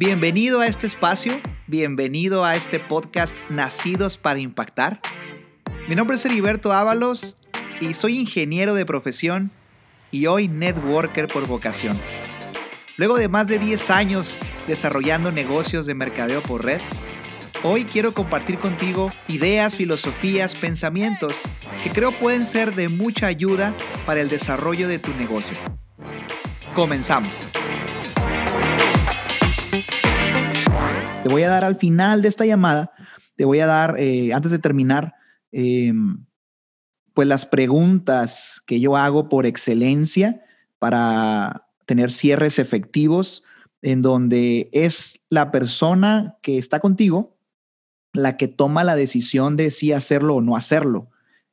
Bienvenido a este espacio, bienvenido a este podcast Nacidos para Impactar. Mi nombre es Heriberto Ábalos y soy ingeniero de profesión y hoy networker por vocación. Luego de más de 10 años desarrollando negocios de mercadeo por red, hoy quiero compartir contigo ideas, filosofías, pensamientos que creo pueden ser de mucha ayuda para el desarrollo de tu negocio. Comenzamos. Te voy a dar al final de esta llamada, te voy a dar, eh, antes de terminar, em, pues las preguntas que yo hago por excelencia para tener cierres efectivos en donde es la persona que está contigo la que toma la decisión de si hacerlo o no hacerlo.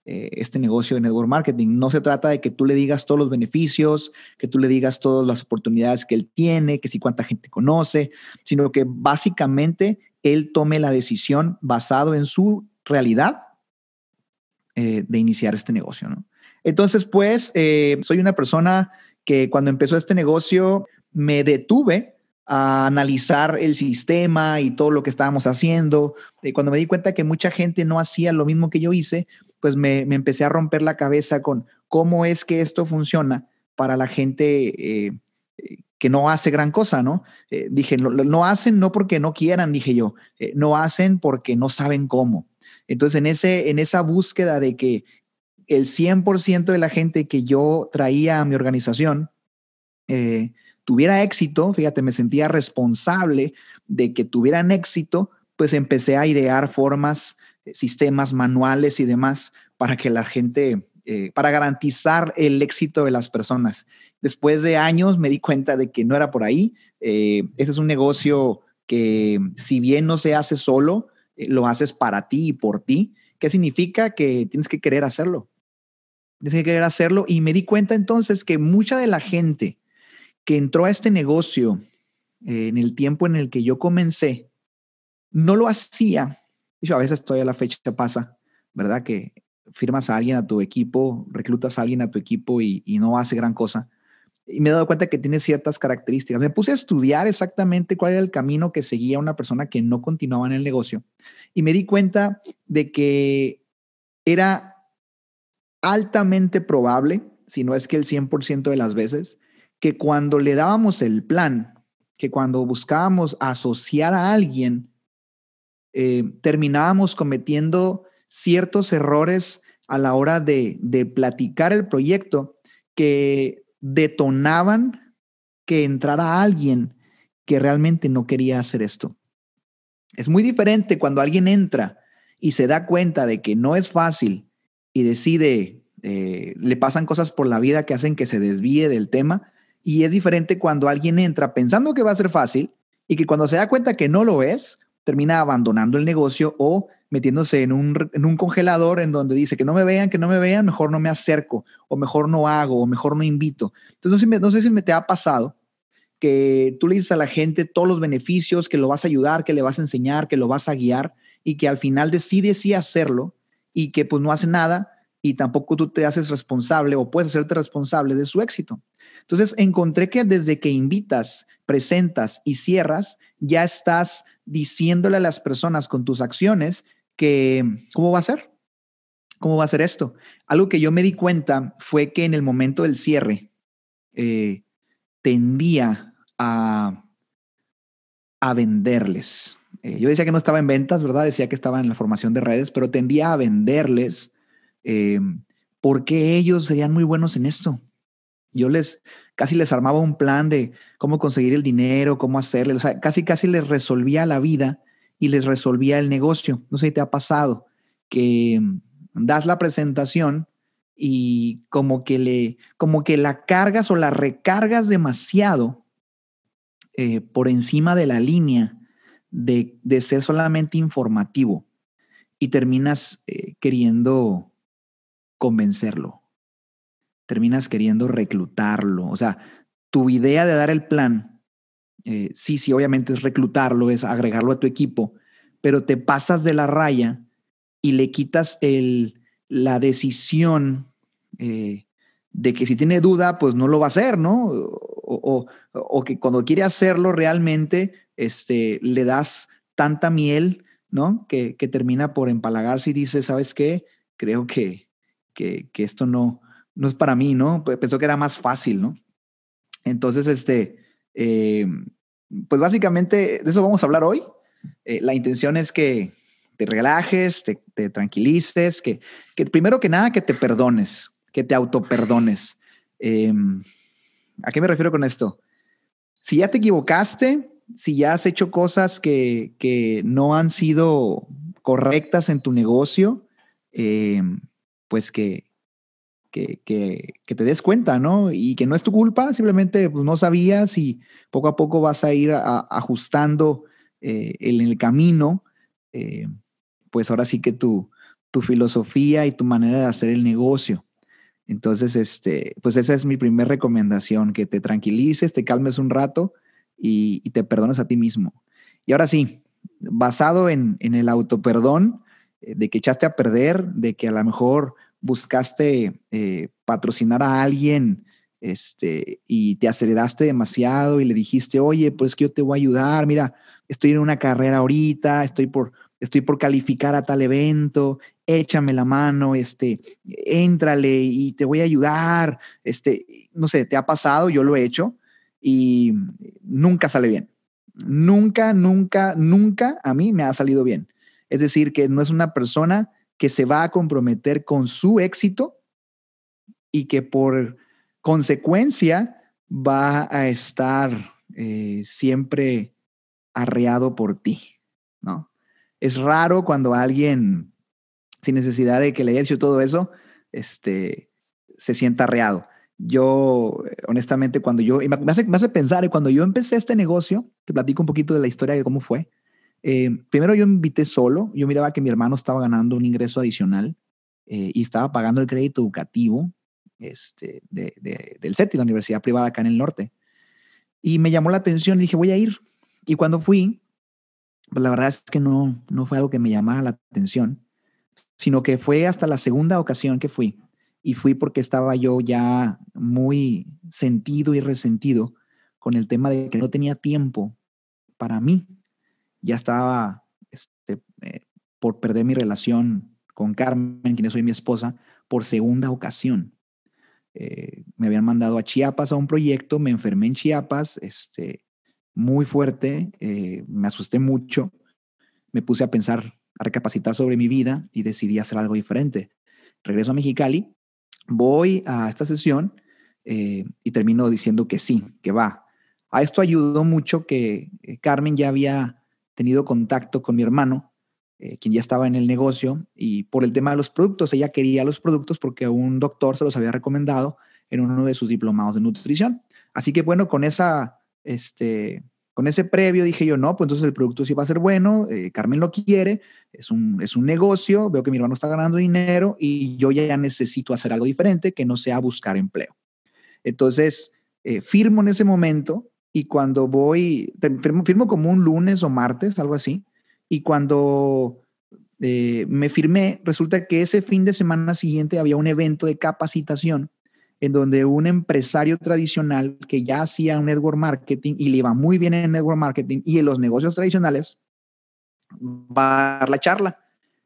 Eh, este negocio de network marketing. No se trata de que tú le digas todos los beneficios, que tú le digas todas las oportunidades que él tiene, que si cuánta gente conoce, sino que básicamente él tome la decisión basado en su realidad eh, de iniciar este negocio. Entonces, pues, eh, soy una persona que cuando empezó este negocio me detuve a analizar el sistema y todo lo que estábamos haciendo. cuando me di cuenta que mucha gente no hacía lo mismo que yo hice, pues me, empecé a romper la cabeza con cómo es que esto funciona para la gente eh, que no hace gran cosa, ¿no? Eh, dije, no, hacen no porque no quieran, dije yo, eh, no hacen porque no saben cómo. Entonces, en, ese, en esa búsqueda de que el 100% de la gente que yo traía a mi organización tuviera éxito, fíjate, me sentía responsable de que tuvieran éxito, pues empecé a idear formas sistemas manuales y demás para que la gente, eh, para garantizar el éxito de las personas. Después de años me di cuenta de que no era por ahí. Eh, ese es un negocio que si bien no se hace solo, eh, lo haces para ti y por ti. ¿Qué significa? Que tienes que querer hacerlo. Tienes que querer hacerlo. Y me di cuenta entonces que mucha de la gente que entró a este negocio en el tiempo en el que yo comencé, no lo hacía a veces todavía la fecha pasa, ¿verdad? Que firmas a alguien a tu equipo, reclutas a alguien a tu equipo y, no hace gran cosa. Y me he dado cuenta que tiene ciertas características. Me puse a estudiar exactamente cuál era el camino que seguía una persona que no continuaba en el negocio. Y me di cuenta de que era altamente probable, si no es que el 100% de las veces, que cuando le dábamos el plan, que cuando buscábamos asociar a alguien eh, terminábamos cometiendo ciertos errores a la hora de, platicar el proyecto que detonaban que entrara alguien que realmente no quería hacer esto. Es muy diferente cuando alguien entra y se da cuenta de que no es fácil y decide, eh, le pasan cosas por la vida que hacen que se desvíe del tema. Y es diferente cuando alguien entra pensando que va a ser fácil y que cuando se da cuenta que no lo es, termina abandonando el negocio o metiéndose en un, en un, congelador en donde dice que no me vean, que no me vean, mejor no me acerco, o mejor no hago, o mejor no invito. Entonces, no sé, si me te ha pasado que tú le dices a la gente todos los beneficios, que lo vas a ayudar, que le vas a enseñar, que lo vas a guiar, y que al final decide sí hacerlo y que pues no hace nada y tampoco tú te haces responsable o puedes hacerte responsable de su éxito. Entonces encontré que desde que invitas, presentas y cierras, ya estás diciéndole a las personas con tus acciones que cómo va a ser, cómo va a ser esto. Algo que yo me di cuenta fue que en el momento del cierre eh, tendía a, a venderles. Eh, yo decía que no estaba en ventas, ¿verdad? Decía que estaba en la formación de redes, pero tendía a venderles eh, porque ellos serían muy buenos en esto. Yo les casi les armaba un plan de cómo conseguir el dinero, cómo hacerle, o sea, casi casi les resolvía la vida y les resolvía el negocio. No sé si te ha pasado que das la presentación y como que le, como que la cargas o la recargas demasiado eh, por encima de la línea de, ser solamente informativo y terminas eh, queriendo convencerlo terminas queriendo reclutarlo. O sea, tu idea de dar el plan, eh, sí, sí, obviamente es reclutarlo, es agregarlo a tu equipo, pero te pasas de la raya y le quitas el, la decisión eh, de que si tiene duda, pues no lo va a hacer, ¿no? O, o, que cuando quiere hacerlo realmente, este, le das tanta miel, ¿no? Que, termina por empalagarse y dice, ¿sabes qué? Creo que, que, que, esto no, no es para mí, ¿no? Pensó que era más fácil, ¿no? Entonces, este, eh, pues básicamente de eso vamos a hablar hoy. Eh, la intención es que te relajes, te, tranquilices, que, que, primero que nada que te perdones, que te autoperdones. Eh, ¿A qué me refiero con esto? Si ya te equivocaste, si ya has hecho cosas que, que no han sido correctas en tu negocio, eh, pues que, que, te des cuenta, ¿no? Y que no es tu culpa, simplemente pues, no sabías y poco a poco vas a ir ajustando eh, en el camino, eh, pues ahora sí que tu, tu filosofía y tu manera de hacer el negocio. Entonces, este, pues esa es mi primera recomendación, que te tranquilices, te calmes un rato y, y te perdones a ti mismo. Y ahora sí, basado en, en el autoperdón, eh, de que echaste a perder, de que a lo mejor buscaste eh, patrocinar a alguien este, y te aceleraste demasiado y le dijiste, oye, pues que yo te voy a ayudar, mira, estoy en una carrera ahorita, estoy por, estoy por calificar a tal evento, échame la mano, este, éntrale y te voy a ayudar, este, no sé, te ha pasado, yo lo he hecho y nunca sale bien. Nunca, nunca, nunca a mí me ha salido bien. Es decir, que no es una persona que se va a comprometer con su éxito y que por consecuencia va a estar eh, siempre arreado por ti, ¿no? Es raro cuando alguien, sin necesidad de que le haya hecho todo eso, este, se sienta arreado. Yo, honestamente, cuando yo, me hace, me hace pensar, cuando yo empecé este negocio, te platico un poquito de la historia de cómo fue. Eh, primero yo invité solo, yo miraba que mi hermano estaba ganando un ingreso adicional eh, y estaba pagando el crédito educativo este, de, de, del CETI, la universidad privada acá en el norte. Y me llamó la atención y dije, voy a ir. Y cuando fui, pues la verdad es que no, no fue algo que me llamara la atención, sino que fue hasta la segunda ocasión que fui. Y fui porque estaba yo ya muy sentido y resentido con el tema de que no tenía tiempo para mí ya estaba este, eh, por perder mi relación con Carmen, quien soy mi esposa, por segunda ocasión. Eh, me habían mandado a Chiapas a un proyecto, me enfermé en Chiapas, este, muy fuerte, eh, me asusté mucho, me puse a pensar, a recapacitar sobre mi vida y decidí hacer algo diferente. Regreso a Mexicali, voy a esta sesión eh, y termino diciendo que sí, que va. A esto ayudó mucho que eh, Carmen ya había tenido contacto con mi hermano, eh, quien ya estaba en el negocio, y por el tema de los productos, ella quería los productos porque un doctor se los había recomendado en uno de sus diplomados de nutrición. Así que bueno, con esa, este, con ese previo dije yo, no, pues entonces el producto sí va a ser bueno, eh, Carmen lo quiere, es un, es un negocio, veo que mi hermano está ganando dinero y yo ya necesito hacer algo diferente que no sea buscar empleo. Entonces, eh, firmo en ese momento y cuando voy, firmo, firmo, como un lunes o martes, algo así, y cuando eh, me firmé, resulta que ese fin de semana siguiente había un evento de capacitación en donde un empresario tradicional que ya hacía un network marketing y le iba muy bien en network marketing y en los negocios tradicionales, va a dar la charla.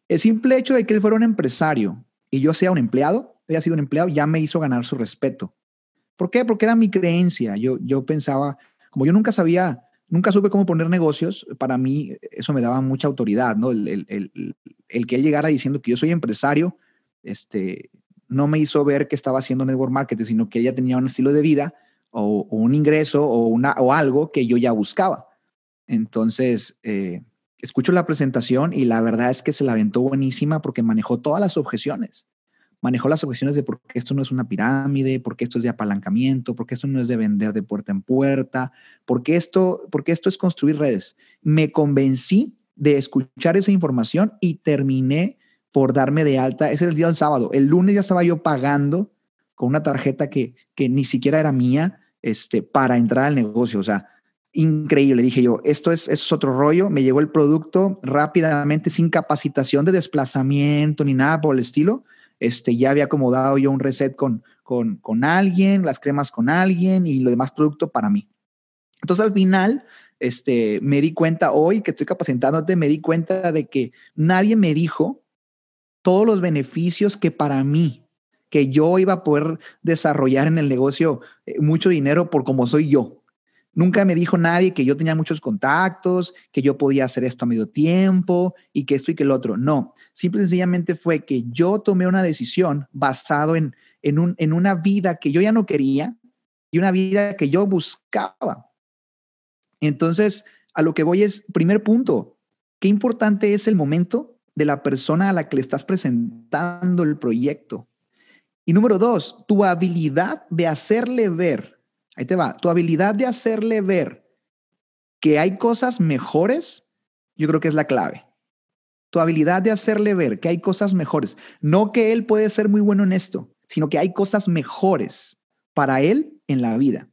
El simple hecho de que él fuera un empresario y yo sea un empleado, haya sido un empleado, ya me hizo ganar su respeto. ¿Por qué? Porque era mi creencia. Yo, yo pensaba, como yo nunca sabía, nunca supe cómo poner negocios, para mí eso me daba mucha autoridad, ¿no? El, que él llegara diciendo que yo soy empresario, este, no me hizo ver que estaba haciendo network marketing, sino que ella tenía un estilo de vida o, o un ingreso o, una, o algo que yo ya buscaba. Entonces, eh, escucho la presentación y la verdad es que se la aventó buenísima porque manejó todas las objeciones manejó las objeciones de por qué esto no es una pirámide, por qué esto es de apalancamiento, por qué esto no es de vender de puerta en puerta, por qué esto, porque esto es construir redes. Me convencí de escuchar esa información y terminé por darme de alta. Ese era el día del sábado. El lunes ya estaba yo pagando con una tarjeta que, que ni siquiera era mía este, para entrar al negocio. O sea, increíble. Dije yo, esto es, es otro rollo. Me llegó el producto rápidamente, sin capacitación de desplazamiento ni nada por el estilo este, ya había acomodado yo un reset con, con, con alguien, las cremas con alguien y lo demás producto para mí. Entonces al final este, me di cuenta hoy que estoy capacitándote, me di cuenta de que nadie me dijo todos los beneficios que para mí, que yo iba a poder desarrollar en el negocio eh, mucho dinero por como soy yo. Nunca me dijo nadie que yo tenía muchos contactos, que yo podía hacer esto a medio tiempo y que esto y que el otro. No, simple y sencillamente fue que yo tomé una decisión basado en, en, un, en una vida que yo ya no quería y una vida que yo buscaba. Entonces, a lo que voy es, primer punto, qué importante es el momento de la persona a la que le estás presentando el proyecto. Y número dos, tu habilidad de hacerle ver, ahí te va, tu habilidad de hacerle ver que hay cosas mejores, yo creo que es la clave. Tu habilidad de hacerle ver que hay cosas mejores. No que él puede ser muy bueno en esto, sino que hay cosas mejores para él en la vida.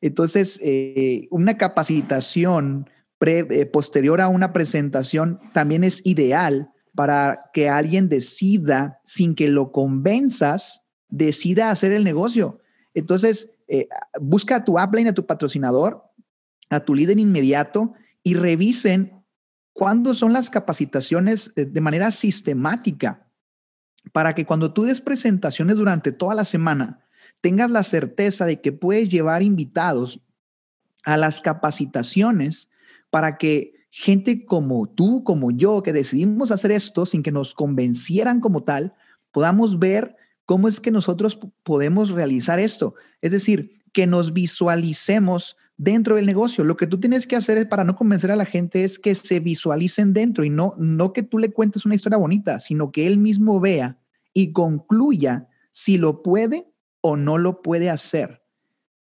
Entonces, eh, una capacitación eh, posterior a una presentación también es ideal para que alguien decida, sin que lo convenzas, decida hacer el negocio. Entonces, eh, busca a tu upline, a tu patrocinador, a tu líder inmediato y revisen cuándo son las capacitaciones de manera sistemática para que cuando tú des presentaciones durante toda la semana, tengas la certeza de que puedes llevar invitados a las capacitaciones para que gente como tú, como yo, que decidimos hacer esto sin que nos convencieran como tal, podamos ver cómo es que nosotros podemos realizar esto. Es decir, que nos visualicemos dentro del negocio. Lo que tú tienes que hacer para no convencer a la gente es que se visualicen dentro y no, no que tú le cuentes una historia bonita, sino que él mismo vea y concluya si lo puede o no lo puede hacer.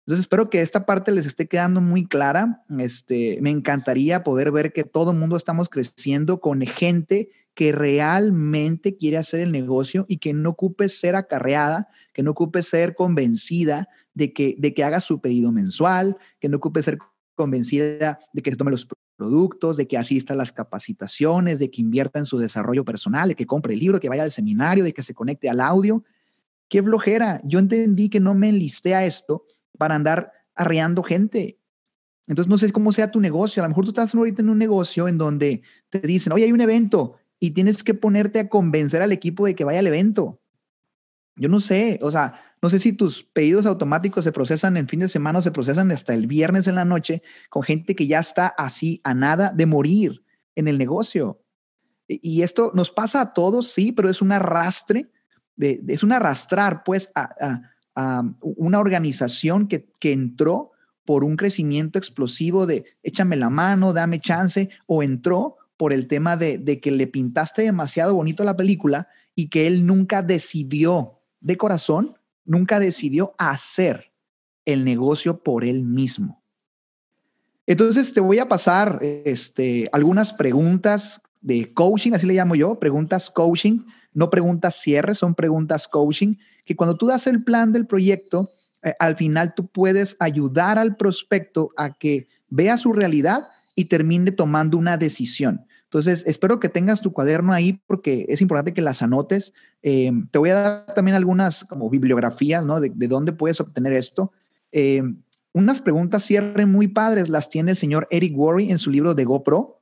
Entonces espero que esta parte les esté quedando muy clara. Este, me encantaría poder ver que todo el mundo estamos creciendo con gente que realmente quiere hacer el negocio y que no ocupe ser acarreada, que no ocupe ser convencida de que, de que haga su pedido mensual, que no ocupe ser convencida de que se tome los productos, de que asista a las capacitaciones, de que invierta en su desarrollo personal, de que compre el libro, que vaya al seminario, de que se conecte al audio. Qué flojera. Yo entendí que no me enlisté a esto para andar arreando gente. Entonces, no sé cómo sea tu negocio. A lo mejor tú estás ahorita en un negocio en donde te dicen, oye, hay un evento y tienes que ponerte a convencer al equipo de que vaya al evento. Yo no sé, o sea, no sé si tus pedidos automáticos se procesan en fin de semana o se procesan hasta el viernes en la noche con gente que ya está así a nada de morir en el negocio. Y esto nos pasa a todos, sí, pero es un arrastre, es un arrastrar pues a, una organización que, que entró por un crecimiento explosivo de échame la mano, dame chance, o entró por el tema de, de, que le pintaste demasiado bonito la película y que él nunca decidió de corazón nunca decidió hacer el negocio por él mismo. Entonces te voy a pasar este, algunas preguntas de coaching, así le llamo yo, preguntas coaching, no preguntas cierre, son preguntas coaching, que cuando tú das el plan del proyecto, eh, al final tú puedes ayudar al prospecto a que vea su realidad y termine tomando una decisión. Entonces, espero que tengas tu cuaderno ahí porque es importante que las anotes. Eh, te voy a dar también algunas como bibliografías, ¿no? De, dónde puedes obtener esto. Eh, unas preguntas cierre muy padres las tiene el señor Eric Worry en su libro de GoPro,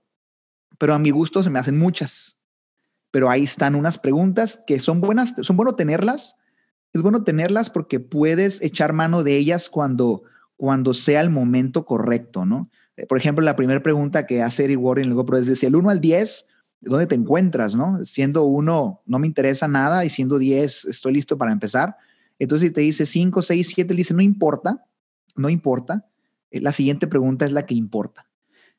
pero a mi gusto se me hacen muchas. Pero ahí están unas preguntas que son buenas, son bueno tenerlas. Es bueno tenerlas porque puedes echar mano de ellas cuando, cuando sea el momento correcto, ¿no? Eh, por ejemplo, la primera pregunta que hace Eric Warren luego GoPro es decir, el 1 al 10, ¿dónde te encuentras? ¿no? Siendo 1, no me interesa nada y siendo 10, estoy listo para empezar. Entonces, si te dice 5, 6, 7, le dice, no importa, no importa. Eh, la siguiente pregunta es la que importa.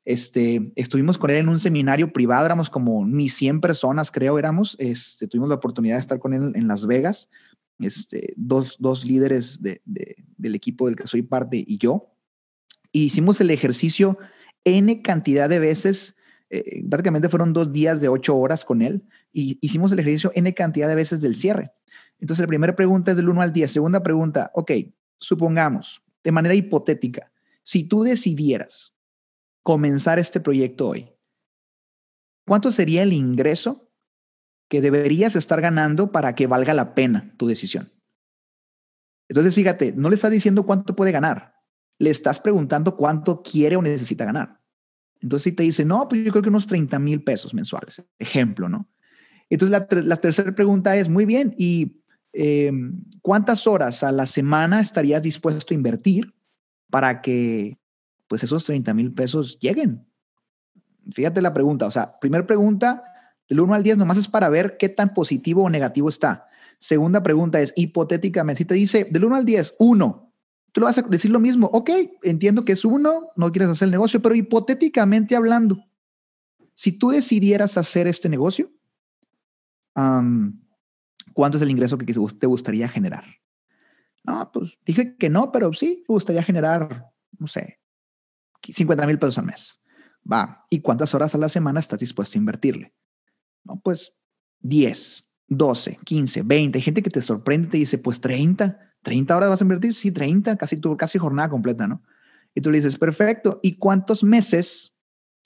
Este, estuvimos con él en un seminario privado, éramos como ni 100 personas, creo, éramos. Este, tuvimos la oportunidad de estar con él en Las Vegas, este, dos, dos líderes de, del equipo del que soy parte y yo hicimos el ejercicio N cantidad de veces. Eh, básicamente fueron dos días de ocho horas con él y hicimos el ejercicio N cantidad de veces del cierre. Entonces, la primera pregunta es del 1 al 10. Segunda pregunta, ok, supongamos, de manera hipotética, si tú decidieras comenzar este proyecto hoy, ¿cuánto sería el ingreso que deberías estar ganando para que valga la pena tu decisión? Entonces, fíjate, no le estás diciendo cuánto puede ganar, le estás preguntando cuánto quiere o necesita ganar. Entonces, si te dice, no, pues yo creo que unos 30 mil pesos mensuales, ejemplo, ¿no? Entonces, la, la tercera pregunta es, muy bien, ¿y eh, cuántas horas a la semana estarías dispuesto a invertir para que, pues, esos 30 mil pesos lleguen? Fíjate la pregunta, o sea, primera pregunta, del 1 al 10 nomás es para ver qué tan positivo o negativo está. Segunda pregunta es, hipotéticamente, si te dice del 1 al 10, 1, tú le vas a decir lo mismo, ok, entiendo que es 1, no quieres hacer el negocio, pero hipotéticamente hablando, si tú decidieras hacer este negocio, ¿cuánto es el ingreso que te gustaría generar? No, pues dije que no, pero sí, me gustaría generar, no sé, 50 mil pesos al mes. Va, ¿y cuántas horas a la semana estás dispuesto a invertirle? No, pues 10, 12, 15, 20. Hay gente que te sorprende y te dice, pues 30, 30 horas vas a invertir. Sí, 30, casi, casi jornada completa, ¿no? Y tú le dices, perfecto. ¿Y cuántos meses?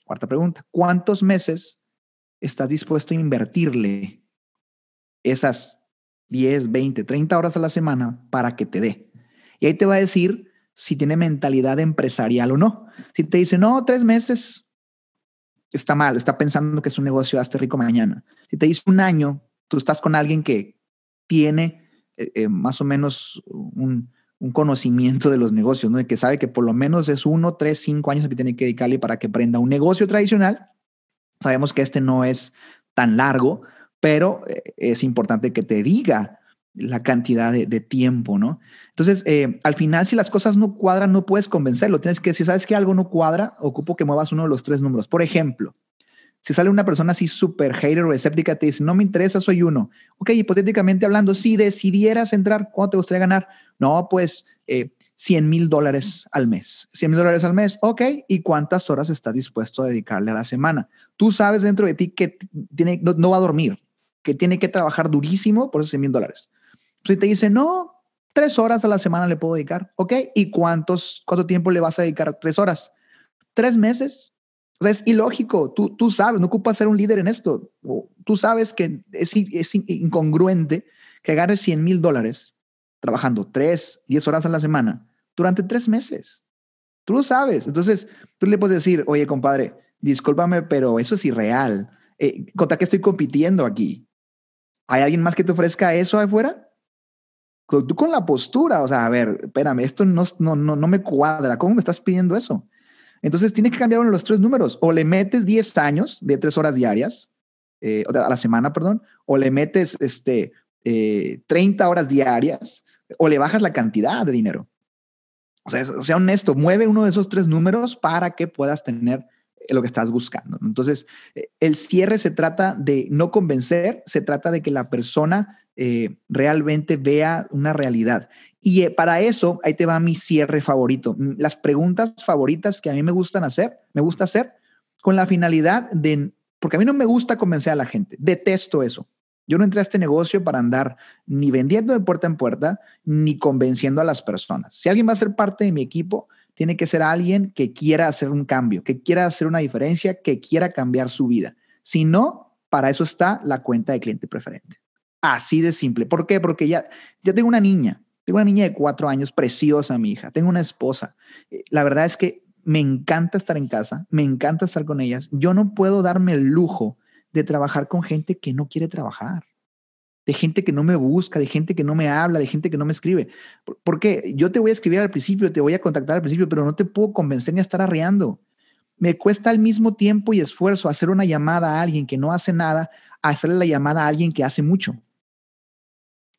Cuarta pregunta, ¿cuántos meses estás dispuesto a invertirle esas 10, 20, 30 horas a la semana para que te dé? Y ahí te va a decir si tiene mentalidad empresarial o no. Si te dice, no, tres meses, está mal, está pensando que es un negocio, hazte rico mañana. Si te dice un año, tú estás con alguien que tiene eh, eh, más o menos un, conocimiento de los negocios, ¿no? que sabe que por lo menos es uno, tres, cinco años que tiene que dedicarle para que aprenda un negocio tradicional. Sabemos que este no es tan largo, pero eh, es importante que te diga la cantidad de, tiempo, ¿no? Entonces, al final, si las cosas no cuadran, no puedes convencerlo. Tienes que, si sabes que algo no cuadra, ocupo que muevas uno de los tres números. Por ejemplo, si sale una persona así súper hater o escéptica, te dice, no me interesa, soy uno. Ok, hipotéticamente hablando, si decidieras entrar, ¿cuánto te gustaría ganar? No, pues 100 mil dólares al mes. 100 mil dólares al mes, ok. ¿Y cuántas horas estás dispuesto a dedicarle a la semana? Tú sabes dentro de ti que tiene, no, va a dormir, que tiene que trabajar durísimo por esos 100 mil dólares. Si te dice, no, tres horas a la semana le puedo dedicar. Ok. ¿Y cuántos, cuánto tiempo le vas a dedicar? Tres horas. Tres meses. Es ilógico. Tú, tú sabes, no ocupas ser un líder en esto. Tú sabes que es, es incongruente que ganes 100 mil dólares trabajando tres, diez horas a la semana durante tres meses. Tú lo sabes. Entonces, tú le puedes decir, oye, compadre, discúlpame, pero eso es irreal. Eh, ¿Contra qué estoy compitiendo aquí? ¿Hay alguien más que te ofrezca eso afuera? Tú con la postura, o sea, a ver, espérame, esto no, no, no, no me cuadra, ¿cómo me estás pidiendo eso? Entonces tienes que cambiar uno de los tres números, o le metes 10 años de tres horas diarias, eh, a la semana, perdón, o le metes este, eh, 30 horas diarias, o le bajas la cantidad de dinero. O sea, sea honesto, mueve uno de esos tres números para que puedas tener lo que estás buscando. Entonces, eh, el cierre se trata de no convencer, se trata de que la persona eh, realmente vea una realidad. Y eh, para eso, ahí te va mi cierre favorito. Las preguntas favoritas que a mí me gustan hacer, me gusta hacer con la finalidad de, porque a mí no me gusta convencer a la gente, detesto eso. Yo no entré a este negocio para andar ni vendiendo de puerta en puerta, ni convenciendo a las personas. Si alguien va a ser parte de mi equipo, tiene que ser alguien que quiera hacer un cambio, que quiera hacer una diferencia, que quiera cambiar su vida. Si no, para eso está la cuenta de cliente preferente. Así de simple. ¿Por qué? Porque ya, ya tengo una niña, tengo una niña de cuatro años, preciosa mi hija, tengo una esposa. Eh, la verdad es que me encanta estar en casa, me encanta estar con ellas. Yo no puedo darme el lujo de trabajar con gente que no quiere trabajar, de gente que no me busca, de gente que no me habla, de gente que no me escribe. ¿Por qué? Yo te voy a escribir al principio, te voy a contactar al principio, pero no te puedo convencer ni a estar arreando. Me cuesta al mismo tiempo y esfuerzo hacer una llamada a alguien que no hace nada, hacerle la llamada a alguien que hace mucho.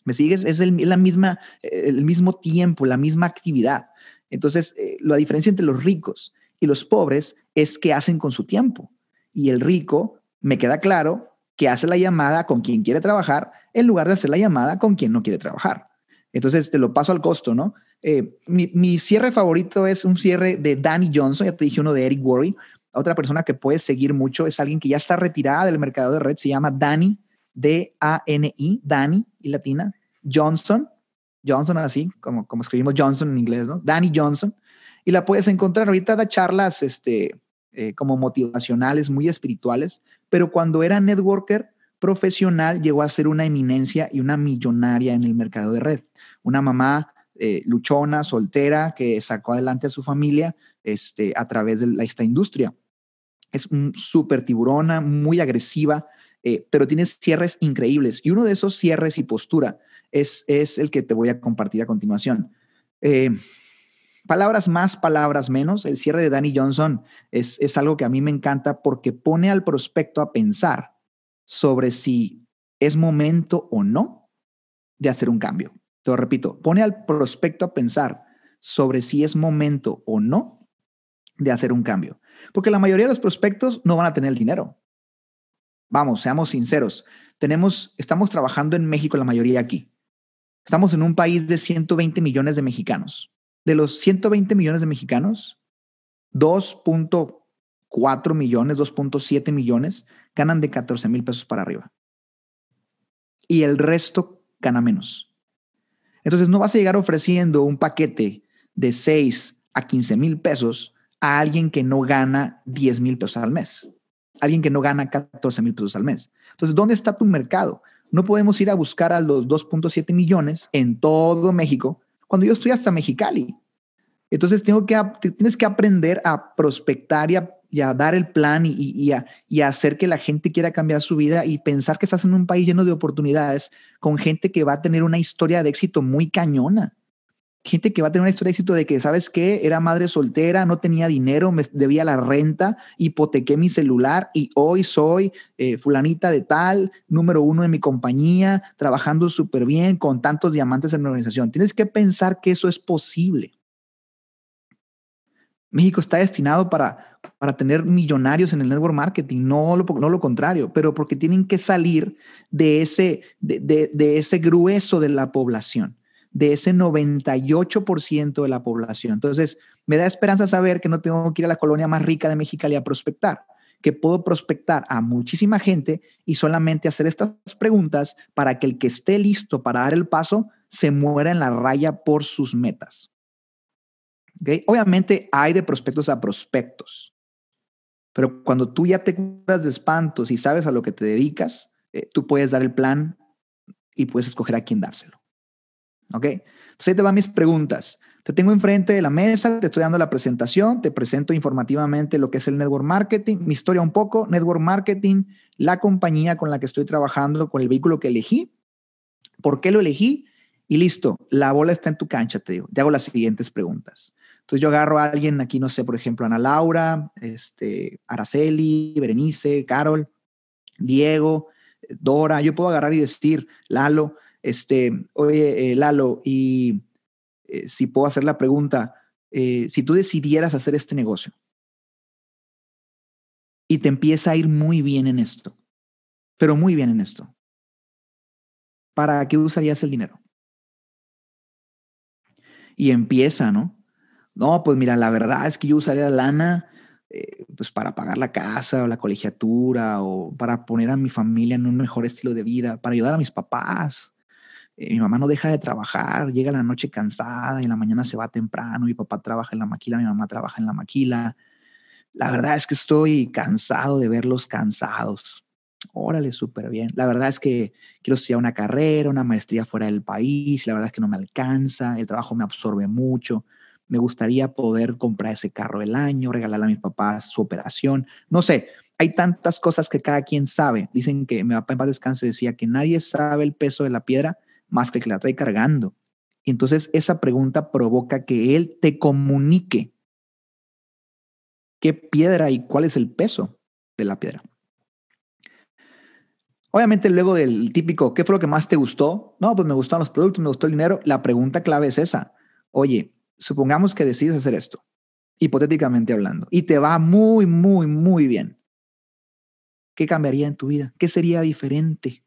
¿Me sigues? Es el, la misma, el mismo tiempo, la misma actividad. Entonces, eh, la diferencia entre los ricos y los pobres es qué hacen con su tiempo. Y el rico, me queda claro, que hace la llamada con quien quiere trabajar en lugar de hacer la llamada con quien no quiere trabajar. Entonces, te lo paso al costo, ¿no? Eh, mi, mi, cierre favorito es un cierre de Danny Johnson, ya te dije uno de Eric Worry. Otra persona que puedes seguir mucho es alguien que ya está retirada del mercado de red, se llama Danny D-A-N-I, Danny y latina, Johnson, Johnson así, como, como escribimos Johnson en inglés, ¿no? Danny Johnson. Y la puedes encontrar. Ahorita da charlas este, eh, como motivacionales, muy espirituales, pero cuando era networker profesional llegó a ser una eminencia y una millonaria en el mercado de red. Una mamá eh, luchona, soltera, que sacó adelante a su familia este, a través de esta industria. es súper tiburona, muy agresiva, eh, pero tiene cierres increíbles. Y uno de esos cierres y postura es, es el que te voy a compartir a continuación. Eh, palabras más, palabras menos. El cierre de Danny Johnson es, es algo que a mí me encanta porque pone al prospecto a pensar sobre si es momento o no de hacer un cambio. Te lo repito, pone al prospecto a pensar sobre si es momento o no de hacer un cambio. Porque la mayoría de los prospectos no van a tener el dinero. Vamos, seamos sinceros. Tenemos, estamos trabajando en México la mayoría aquí. Estamos en un país de 120 millones de mexicanos. De los 120 millones de mexicanos, 2.4 millones, 2.7 millones ganan de 14 mil pesos para arriba. Y el resto gana menos. Entonces no vas a llegar ofreciendo un paquete de 6 a 15 mil pesos a alguien que no gana 10 mil pesos al mes, alguien que no gana 14 mil pesos al mes. Entonces, ¿dónde está tu mercado? No podemos ir a buscar a los 2.7 millones en todo México cuando yo estoy hasta Mexicali. Entonces, tengo que, tienes que aprender a prospectar y a, dar el plan y, a hacer que la gente quiera cambiar su vida y pensar que estás en un país lleno de oportunidades con gente que va a tener una historia de éxito muy cañona gente que va a tener una historia de éxito de que, ¿sabes qué? Era madre soltera, no tenía dinero, me debía la renta, hipotequé mi celular y hoy soy eh, fulanita de tal, número uno en mi compañía, trabajando súper bien, con tantos diamantes en la organización. Tienes que pensar que eso es posible. México está destinado para, para tener millonarios en el network marketing, no lo, no lo contrario, pero porque tienen que salir de ese, de, de ese grueso de la población de ese 98% de la población. Entonces, me da esperanza saber que no tengo que ir a la colonia más rica de Mexicali a prospectar, que puedo prospectar a muchísima gente y solamente hacer estas preguntas para que el que esté listo para dar el paso se muera en la raya por sus metas. Obviamente hay de prospectos a prospectos, pero cuando tú ya te curas de espantos y sabes a lo que te dedicas, eh, tú puedes dar el plan y puedes escoger a quién dárselo. ¿Ok? Entonces ahí te van mis preguntas. Te tengo enfrente de la mesa, te estoy dando la presentación, te presento informativamente lo que es el network marketing, mi historia un poco, network marketing, la compañía con la que estoy trabajando, con el vehículo que elegí, por qué lo elegí y listo, la bola está en tu cancha, te digo. Te hago las siguientes preguntas. Entonces yo agarro a alguien aquí, no sé, por ejemplo, Ana Laura, este, Araceli, Berenice, Carol, Diego, Dora, yo puedo agarrar y decir, Lalo, este, oye, eh, Lalo, y eh, si puedo hacer la pregunta, eh, si tú decidieras hacer este negocio y te empieza a ir muy bien en esto, pero muy bien en esto, ¿para qué usarías el dinero? Y empieza, ¿no? No, pues mira, la verdad es que yo usaría la lana pues para pagar la casa o la colegiatura o para poner a mi familia en un mejor estilo de vida, para ayudar a mis papás, mi mamá no deja de trabajar, llega la noche cansada y la mañana se va temprano, mi papá trabaja en la maquila, mi mamá trabaja en la maquila. La verdad es que estoy cansado de verlos cansados. Órale, súper bien. La verdad es que quiero estudiar una carrera, una maestría fuera del país. La verdad es que no me alcanza. El trabajo me absorbe mucho. Me gustaría poder comprar ese carro el año, regalarle a mis papás su operación. No sé, hay tantas cosas que cada quien sabe. Dicen que mi papá en paz descanse decía que nadie sabe el peso de la piedra más que el que la trae cargando. Y entonces esa pregunta provoca que él te comunique qué piedra y cuál es el peso de la piedra. Obviamente luego del típico, ¿qué fue lo que más te gustó? No, pues me gustaron los productos, me gustó el dinero. La pregunta clave es esa. Oye, supongamos que decides hacer esto, hipotéticamente hablando, y te va muy, muy, muy bien. ¿Qué cambiaría en tu vida? ¿Qué sería diferente?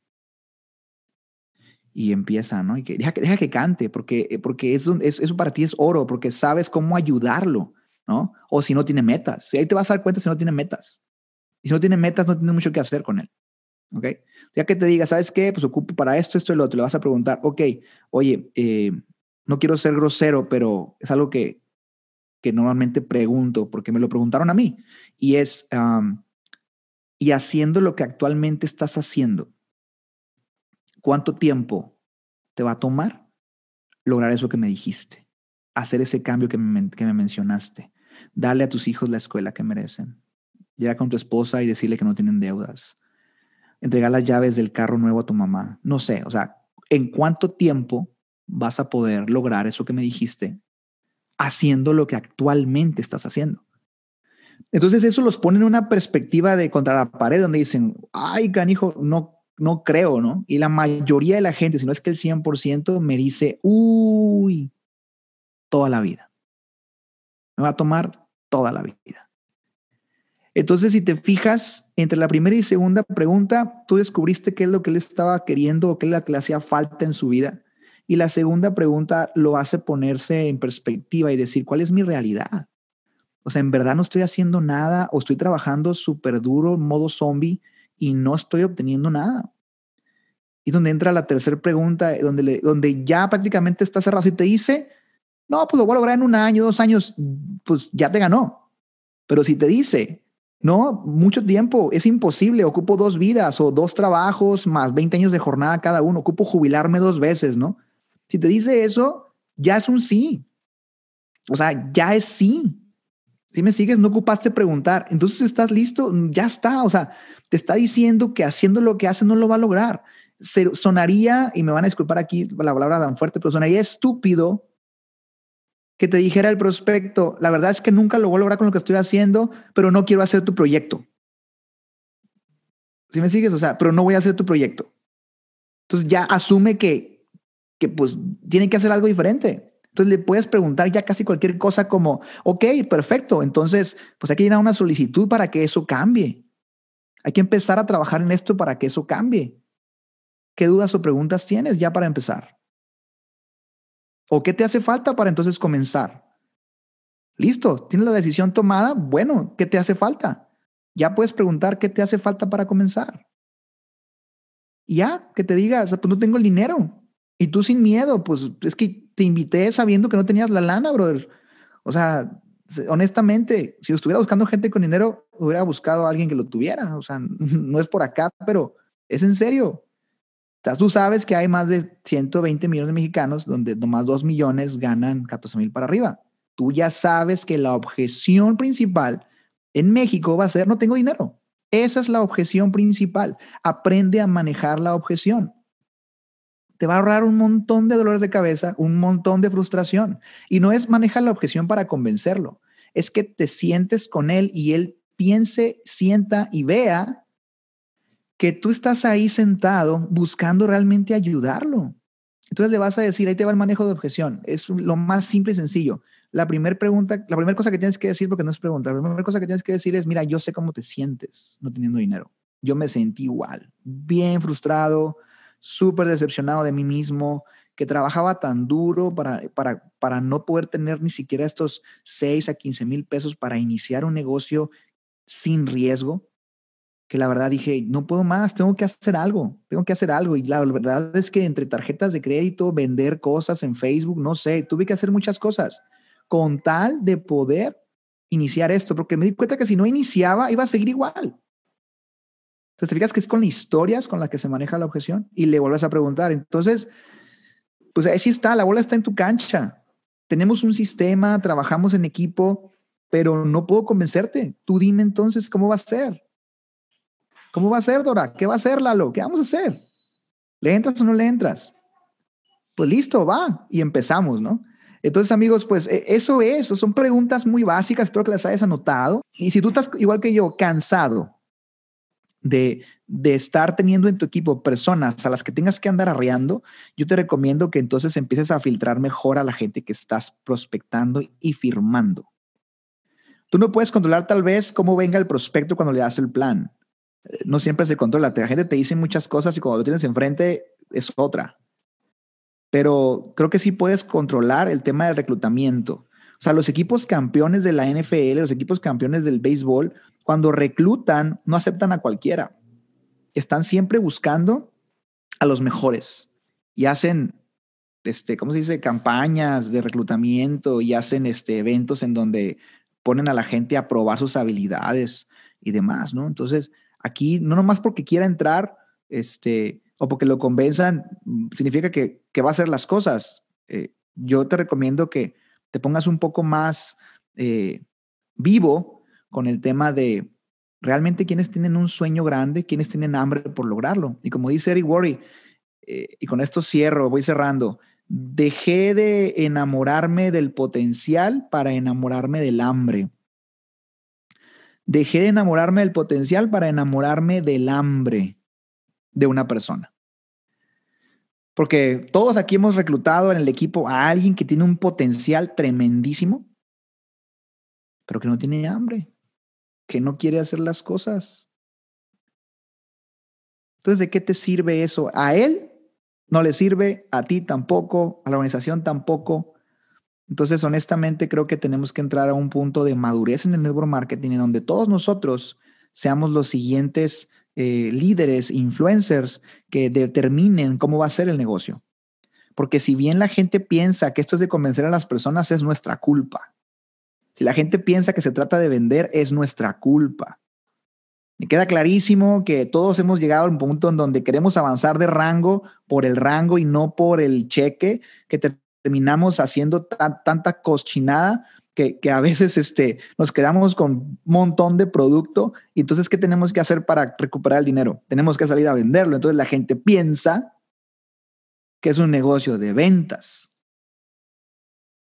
Y empieza, ¿no? Y que deja, deja que cante, porque, eh, porque eso, eso para ti es oro, porque sabes cómo ayudarlo, ¿no? O si no tiene metas. Si ahí te vas a dar cuenta si no tiene metas. Y si no tiene metas, no tienes mucho que hacer con él. ¿Ok? Ya que te diga, ¿sabes qué? Pues ocupo para esto, esto y lo otro. Le vas a preguntar, ok, oye, eh, no quiero ser grosero, pero es algo que, que normalmente pregunto, porque me lo preguntaron a mí. Y es, y haciendo lo que actualmente estás haciendo, ¿Cuánto tiempo te va a tomar lograr eso que me dijiste? Hacer ese cambio que me, que me mencionaste. Darle a tus hijos la escuela que merecen. llegar con tu esposa y decirle que no tienen deudas, entregar las llaves del carro nuevo a tu mamá, no sé, o sea, ¿en cuánto tiempo vas a poder lograr eso que me dijiste haciendo lo que actualmente estás haciendo? Entonces eso los pone en una perspectiva de contra la pared donde dicen, ay, canijo, no, no creo, ¿no? Y la mayoría de la gente, si no es que el 100%, me dice, uy, toda la vida. Me va a tomar toda la vida. Entonces, si te fijas, entre la primera y segunda pregunta, tú descubriste qué es lo que él estaba queriendo o qué es lo que le hacía falta en su vida. Y la segunda pregunta lo hace ponerse en perspectiva y decir, ¿cuál es mi realidad? O sea, en verdad no estoy haciendo nada o estoy trabajando súper duro, modo zombie, y no estoy obteniendo nada. Y donde entra la tercera pregunta, donde, donde ya prácticamente está cerrado. Si te dice, no, pues lo voy a lograr en un año, dos años, pues ya te ganó. Pero si te dice, no, mucho tiempo, es imposible, ocupo dos vidas o dos trabajos más 20 años de jornada cada uno, ocupo jubilarme dos veces, ¿no? Si te dice eso, ya es un sí. O sea, ya es sí. Si me sigues, no ocupaste preguntar. Entonces estás listo, ya está. O sea, te está diciendo que haciendo lo que hace no lo va a lograr. sonaría, y me van a disculpar aquí la palabra tan fuerte, pero sonaría estúpido que te dijera el prospecto, la verdad es que nunca lo voy a lograr con lo que estoy haciendo, pero no quiero hacer tu proyecto. Si me sigues, o sea, pero no voy a hacer tu proyecto. Entonces ya asume que, que pues tiene que hacer algo diferente. Entonces le puedes preguntar ya casi cualquier cosa como, ok, perfecto, entonces pues hay que llenar una solicitud para que eso cambie. Hay que empezar a trabajar en esto para que eso cambie. ¿Qué dudas o preguntas tienes ya para empezar? ¿O qué te hace falta para entonces comenzar? Listo, tienes la decisión tomada. Bueno, ¿qué te hace falta? Ya puedes preguntar qué te hace falta para comenzar. Ya, que te digas, pues no tengo el dinero. Y tú sin miedo, pues es que te invité sabiendo que no tenías la lana, brother. O sea, honestamente, si estuviera buscando gente con dinero, hubiera buscado a alguien que lo tuviera. O sea, no es por acá, pero es en serio. Tú sabes que hay más de 120 millones de mexicanos donde nomás 2 millones ganan 14 mil para arriba. Tú ya sabes que la objeción principal en México va a ser no tengo dinero. Esa es la objeción principal. Aprende a manejar la objeción te va a ahorrar un montón de dolores de cabeza, un montón de frustración. Y no es manejar la objeción para convencerlo, es que te sientes con él y él piense, sienta y vea que tú estás ahí sentado buscando realmente ayudarlo. Entonces le vas a decir, ahí te va el manejo de objeción. Es lo más simple y sencillo. La primera pregunta, la primera cosa que tienes que decir, porque no es pregunta, la primera cosa que tienes que decir es, mira, yo sé cómo te sientes no teniendo dinero. Yo me sentí igual, bien frustrado, súper decepcionado de mí mismo, que trabajaba tan duro para, para, para no poder tener ni siquiera estos 6 a 15 mil pesos para iniciar un negocio sin riesgo, que la verdad dije, no puedo más, tengo que hacer algo, tengo que hacer algo. Y la verdad es que entre tarjetas de crédito, vender cosas en Facebook, no sé, tuve que hacer muchas cosas con tal de poder iniciar esto, porque me di cuenta que si no iniciaba, iba a seguir igual. Entonces, te fijas que es con historias con las que se maneja la objeción y le vuelves a preguntar. Entonces, pues ahí sí está, la bola está en tu cancha. Tenemos un sistema, trabajamos en equipo, pero no puedo convencerte. Tú dime entonces cómo va a ser. ¿Cómo va a ser, Dora? ¿Qué va a hacer, Lalo? ¿Qué vamos a hacer? ¿Le entras o no le entras? Pues listo, va. Y empezamos, ¿no? Entonces, amigos, pues e, eso es, son preguntas muy básicas, espero que las hayas anotado. Y si tú estás igual que yo, cansado, de, estar teniendo en tu equipo personas a las que tengas que andar arreando, yo te recomiendo que entonces empieces a filtrar mejor a la gente que estás prospectando y firmando. Tú no puedes controlar tal vez cómo venga el prospecto cuando le das el plan. Eh, no siempre se controla. La gente te dice muchas cosas y cuando lo tienes enfrente es otra. Pero creo que sí puedes controlar el tema del reclutamiento. O sea, los equipos campeones de la NFL, los equipos campeones del béisbol, cuando reclutan, no aceptan a cualquiera. Están siempre buscando a los mejores y hacen, este, ¿cómo se dice? Campañas de reclutamiento y hacen este, eventos en donde ponen a la gente a probar sus habilidades y demás, ¿no? Entonces, aquí no nomás porque quiera entrar, este, o porque lo convenzan, significa que, va a hacer las cosas. Eh, yo te recomiendo que te pongas un poco más eh, vivo con el tema de, realmente quienes tienen un sueño grande, quienes tienen hambre por lograrlo. Y como dice Eric Worry, eh, y con esto cierro, voy cerrando, dejé de enamorarme del potencial para enamorarme del hambre. Dejé de enamorarme del potencial para enamorarme del hambre de una persona. Porque todos aquí hemos reclutado en el equipo a alguien que tiene un potencial tremendísimo, pero que no tiene hambre, que no quiere hacer las cosas. Entonces, ¿de qué te sirve eso? A él no le sirve, a ti tampoco, a la organización tampoco. Entonces, honestamente, creo que tenemos que entrar a un punto de madurez en el network marketing en donde todos nosotros seamos los siguientes eh, líderes, influencers que determinen cómo va a ser el negocio. Porque si bien la gente piensa que esto es de convencer a las personas, es nuestra culpa. Si la gente piensa que se trata de vender, es nuestra culpa. Me queda clarísimo que todos hemos llegado a un punto en donde queremos avanzar de rango por el rango y no por el cheque, que terminamos haciendo tanta cochinada que, a veces este, nos quedamos con un montón de producto y entonces, ¿qué tenemos que hacer para recuperar el dinero? Tenemos que salir a venderlo. Entonces la gente piensa que es un negocio de ventas.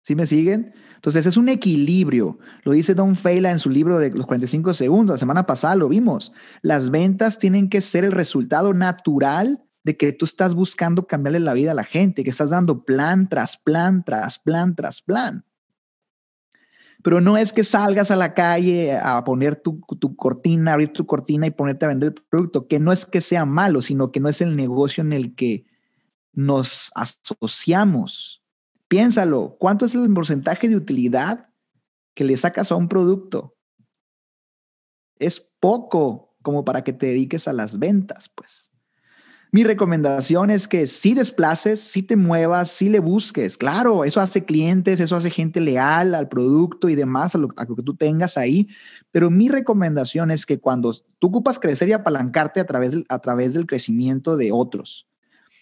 ¿Sí me siguen? Entonces es un equilibrio. Lo dice Don Feila en su libro de los 45 segundos. La semana pasada lo vimos. Las ventas tienen que ser el resultado natural de que tú estás buscando cambiarle la vida a la gente, que estás dando plan tras plan, tras plan, tras plan. Pero no es que salgas a la calle a poner tu, cortina, abrir tu cortina y ponerte a vender el producto, que no es que sea malo, sino que no es el negocio en el que nos asociamos. Piénsalo, ¿cuánto es el porcentaje de utilidad que le sacas a un producto? Es poco como para que te dediques a las ventas, pues. Mi recomendación es que si desplaces, si te muevas, si le busques. Claro, eso hace clientes, eso hace gente leal al producto y demás, a lo, que tú tengas ahí. Pero mi recomendación es que cuando tú ocupas crecer y apalancarte a través, a través del crecimiento de otros,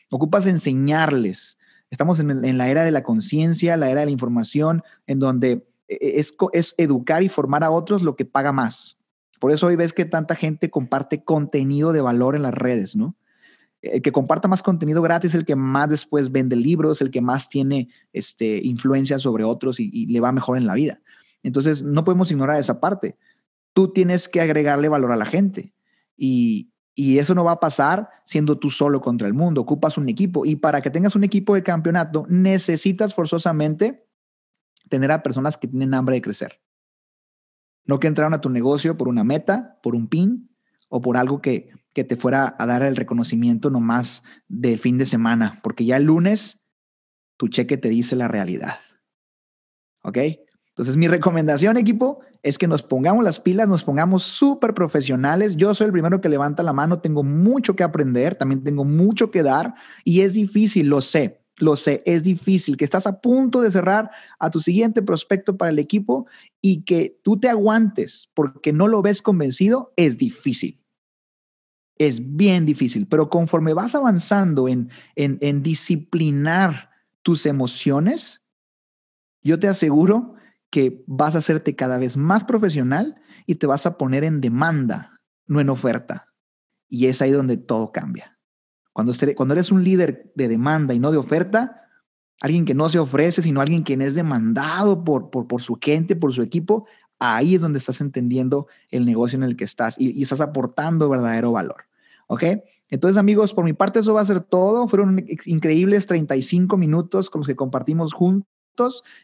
ocupas enseñarles. Estamos en, la era de la conciencia, la era de la información, en donde e, e, es, es educar y formar a otros lo que paga más. Por eso hoy ves que tanta gente comparte contenido de valor en las redes, ¿no? el que comparta más contenido gratis, el que más después vende libros, el que más tiene este, influencia sobre otros y, le va mejor en la vida. Entonces, no podemos ignorar esa parte. Tú tienes que agregarle valor a la gente y, y eso no va a pasar siendo tú solo contra el mundo. Ocupas un equipo y para que tengas un equipo de campeonato necesitas forzosamente tener a personas que tienen hambre de crecer. No que entraron a tu negocio por una meta, por un pin o por algo que que te fuera a dar el reconocimiento nomás de fin de semana, porque ya el lunes tu cheque te dice la realidad. ¿Ok? Entonces mi recomendación, equipo, es que nos pongamos las pilas, nos pongamos súper profesionales. Yo soy el primero que levanta la mano, tengo mucho que aprender, también tengo mucho que dar y es difícil, lo sé, lo sé, es difícil, que estás a punto de cerrar a tu siguiente prospecto para el equipo y que tú te aguantes porque no lo ves convencido, es difícil es bien difícil, pero conforme vas avanzando en, en, disciplinar tus emociones, yo te aseguro que vas a hacerte cada vez más profesional y te vas a poner en demanda, no en oferta. Y es ahí donde todo cambia. Cuando, cuando eres un líder de demanda y no de oferta, alguien que no se ofrece, sino alguien quien es demandado por, por, por su gente, por su equipo, ahí es donde estás entendiendo el negocio en el que estás y estás aportando verdadero valor. ¿Ok? Entonces, amigos, por mi parte eso va a ser todo. Fueron increíbles 35 minutos con los que compartimos juntos.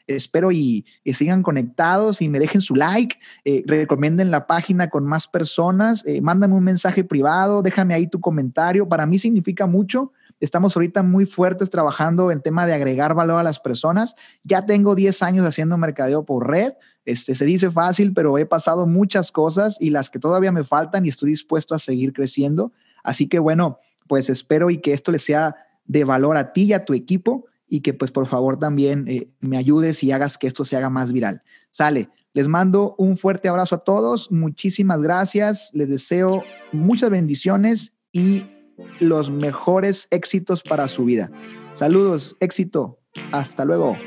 Espero y, sigan conectados y me dejen su like, eh, recomienden la página con más personas, eh, mándame un mensaje privado, déjame ahí tu comentario. Para mí significa mucho. Estamos ahorita muy fuertes trabajando en tema de agregar valor a las personas. Ya tengo 10 años haciendo mercadeo por red. Este, se dice fácil, pero he pasado muchas cosas y las que todavía me faltan y estoy dispuesto a seguir creciendo. Así que bueno, pues espero y que esto le sea de valor a ti y a tu equipo y que pues por favor también eh, me ayudes y hagas que esto se haga más viral. Sale, les mando un fuerte abrazo a todos, muchísimas gracias, les deseo muchas bendiciones y los mejores éxitos para su vida. Saludos, éxito, hasta luego.